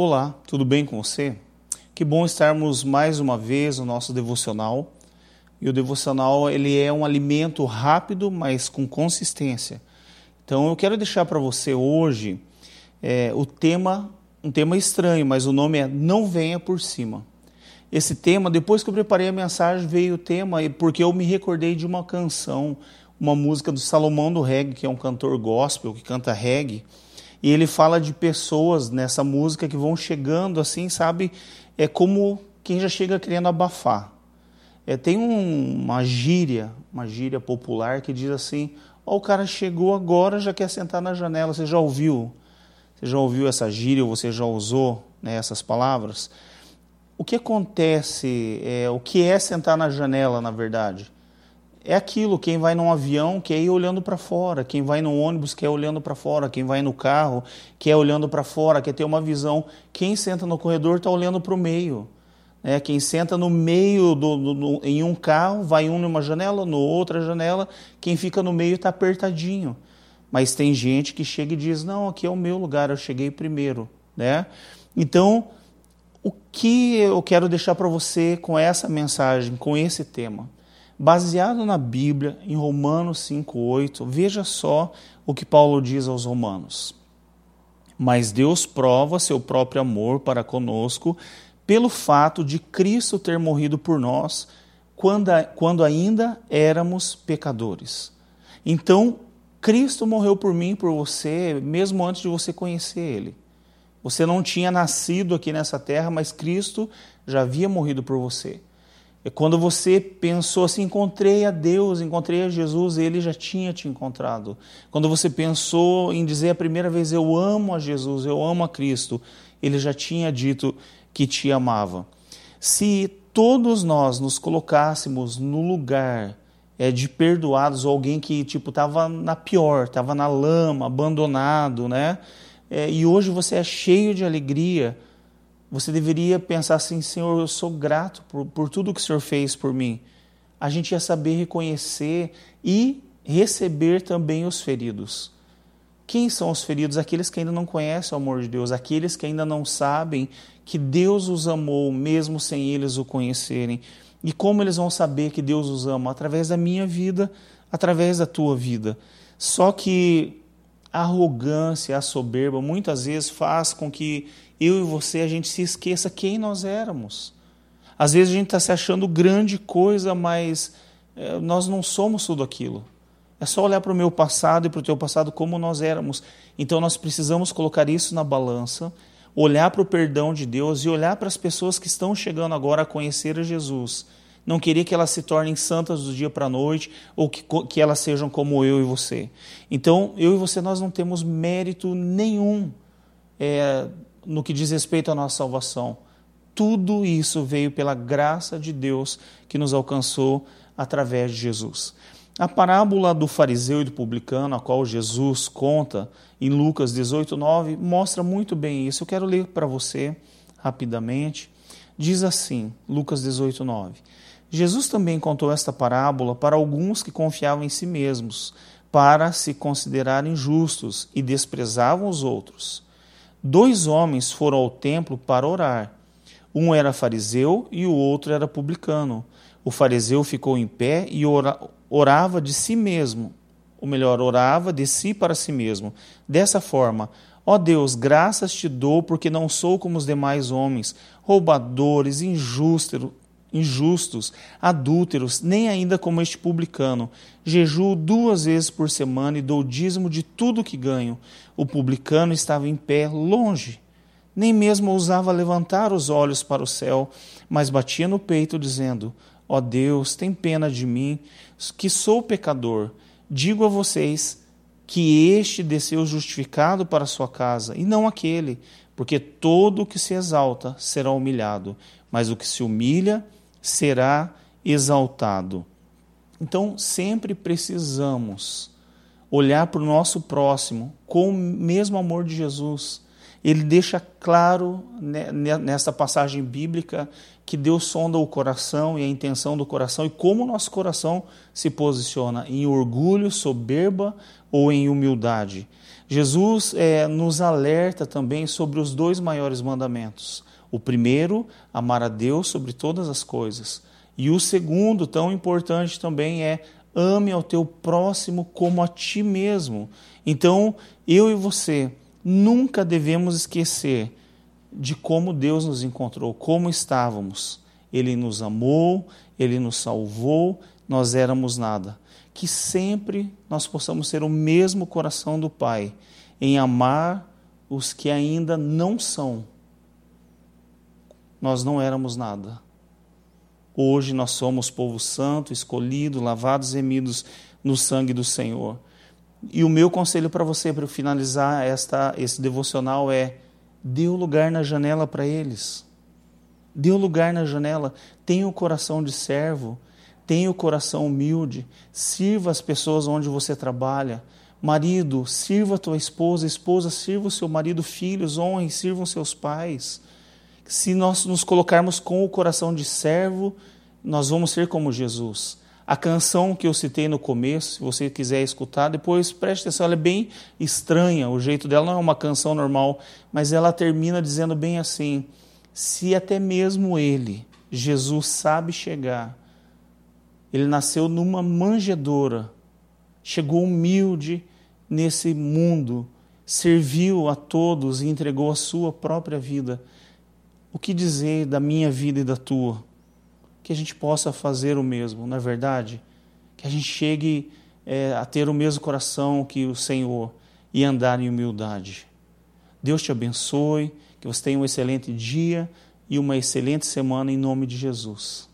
Olá, tudo bem com você? Que bom estarmos mais uma vez no nosso devocional. E o devocional ele é um alimento rápido, mas com consistência. Então eu quero deixar para você hoje é, o tema, um tema estranho, mas o nome é Não Venha por Cima. Esse tema, depois que eu preparei a mensagem, veio o tema porque eu me recordei de uma canção, uma música do Salomão do Reggae, que é um cantor gospel que canta reggae. E ele fala de pessoas nessa música que vão chegando assim, sabe? É como quem já chega querendo abafar. É, tem um, uma gíria, uma gíria popular que diz assim: Ó, oh, o cara chegou agora, já quer sentar na janela. Você já ouviu? Você já ouviu essa gíria ou você já usou né, essas palavras? O que acontece, é, o que é sentar na janela, na verdade? É aquilo, quem vai num avião quer ir olhando para fora, quem vai no ônibus quer olhando para fora, quem vai no carro quer olhando para fora, quer ter uma visão. Quem senta no corredor está olhando para o meio. É, quem senta no meio do, do, do, em um carro, vai um numa janela, no outra janela, quem fica no meio está apertadinho. Mas tem gente que chega e diz: Não, aqui é o meu lugar, eu cheguei primeiro. Né? Então, o que eu quero deixar para você com essa mensagem, com esse tema? Baseado na Bíblia, em Romanos 5:8. Veja só o que Paulo diz aos romanos. Mas Deus prova seu próprio amor para conosco pelo fato de Cristo ter morrido por nós quando, quando ainda éramos pecadores. Então, Cristo morreu por mim, por você, mesmo antes de você conhecer Ele. Você não tinha nascido aqui nessa terra, mas Cristo já havia morrido por você. É quando você pensou assim, encontrei a Deus, encontrei a Jesus, ele já tinha te encontrado. Quando você pensou em dizer a primeira vez, eu amo a Jesus, eu amo a Cristo, ele já tinha dito que te amava. Se todos nós nos colocássemos no lugar é, de perdoados, ou alguém que tipo estava na pior, estava na lama, abandonado, né? É, e hoje você é cheio de alegria, você deveria pensar assim: Senhor, eu sou grato por, por tudo que o Senhor fez por mim. A gente ia saber reconhecer e receber também os feridos. Quem são os feridos? Aqueles que ainda não conhecem o amor de Deus, aqueles que ainda não sabem que Deus os amou, mesmo sem eles o conhecerem. E como eles vão saber que Deus os ama? Através da minha vida, através da tua vida. Só que a arrogância, a soberba, muitas vezes faz com que eu e você, a gente se esqueça quem nós éramos. Às vezes a gente está se achando grande coisa, mas é, nós não somos tudo aquilo. É só olhar para o meu passado e para o teu passado como nós éramos. Então nós precisamos colocar isso na balança, olhar para o perdão de Deus e olhar para as pessoas que estão chegando agora a conhecer a Jesus. Não queria que elas se tornem santas do dia para a noite ou que, que elas sejam como eu e você. Então, eu e você, nós não temos mérito nenhum é, no que diz respeito à nossa salvação. Tudo isso veio pela graça de Deus que nos alcançou através de Jesus. A parábola do fariseu e do publicano, a qual Jesus conta em Lucas 18:9, mostra muito bem isso. Eu quero ler para você rapidamente. Diz assim, Lucas 18:9. Jesus também contou esta parábola para alguns que confiavam em si mesmos, para se considerarem justos e desprezavam os outros. Dois homens foram ao templo para orar. Um era fariseu e o outro era publicano. O fariseu ficou em pé e orava de si mesmo, ou melhor, orava de si para si mesmo. Dessa forma, ó Deus, graças te dou porque não sou como os demais homens, roubadores, injustos, injustos, adúlteros, nem ainda como este publicano. Jejuo duas vezes por semana e dou dízimo de tudo que ganho. O publicano estava em pé, longe. Nem mesmo ousava levantar os olhos para o céu, mas batia no peito, dizendo: Ó oh Deus, tem pena de mim, que sou pecador. Digo a vocês que este desceu justificado para sua casa, e não aquele, porque todo o que se exalta será humilhado, mas o que se humilha será exaltado. Então, sempre precisamos olhar para o nosso próximo com o mesmo amor de Jesus. Ele deixa claro nessa passagem bíblica que Deus sonda o coração e a intenção do coração e como o nosso coração se posiciona em orgulho, soberba ou em humildade. Jesus é, nos alerta também sobre os dois maiores mandamentos. O primeiro, amar a Deus sobre todas as coisas. E o segundo, tão importante também, é ame ao teu próximo como a ti mesmo. Então, eu e você nunca devemos esquecer de como Deus nos encontrou, como estávamos. Ele nos amou, ele nos salvou, nós éramos nada. Que sempre nós possamos ter o mesmo coração do Pai em amar os que ainda não são. Nós não éramos nada. Hoje nós somos povo santo, escolhido, lavados e remidos no sangue do Senhor. E o meu conselho para você, para finalizar esta, esse devocional, é: dê o lugar na janela para eles. Dê o lugar na janela. Tenha o coração de servo. Tenha o coração humilde. Sirva as pessoas onde você trabalha. Marido, sirva a tua esposa. Esposa, sirva o seu marido. Filhos, honrem, sirvam seus pais. Se nós nos colocarmos com o coração de servo, nós vamos ser como Jesus. A canção que eu citei no começo, se você quiser escutar, depois preste atenção, ela é bem estranha, o jeito dela não é uma canção normal, mas ela termina dizendo bem assim: se até mesmo ele, Jesus, sabe chegar, ele nasceu numa manjedoura, chegou humilde nesse mundo, serviu a todos e entregou a sua própria vida. O que dizer da minha vida e da tua? que a gente possa fazer o mesmo, não é verdade? Que a gente chegue é, a ter o mesmo coração que o Senhor e andar em humildade. Deus te abençoe, que você tenha um excelente dia e uma excelente semana em nome de Jesus.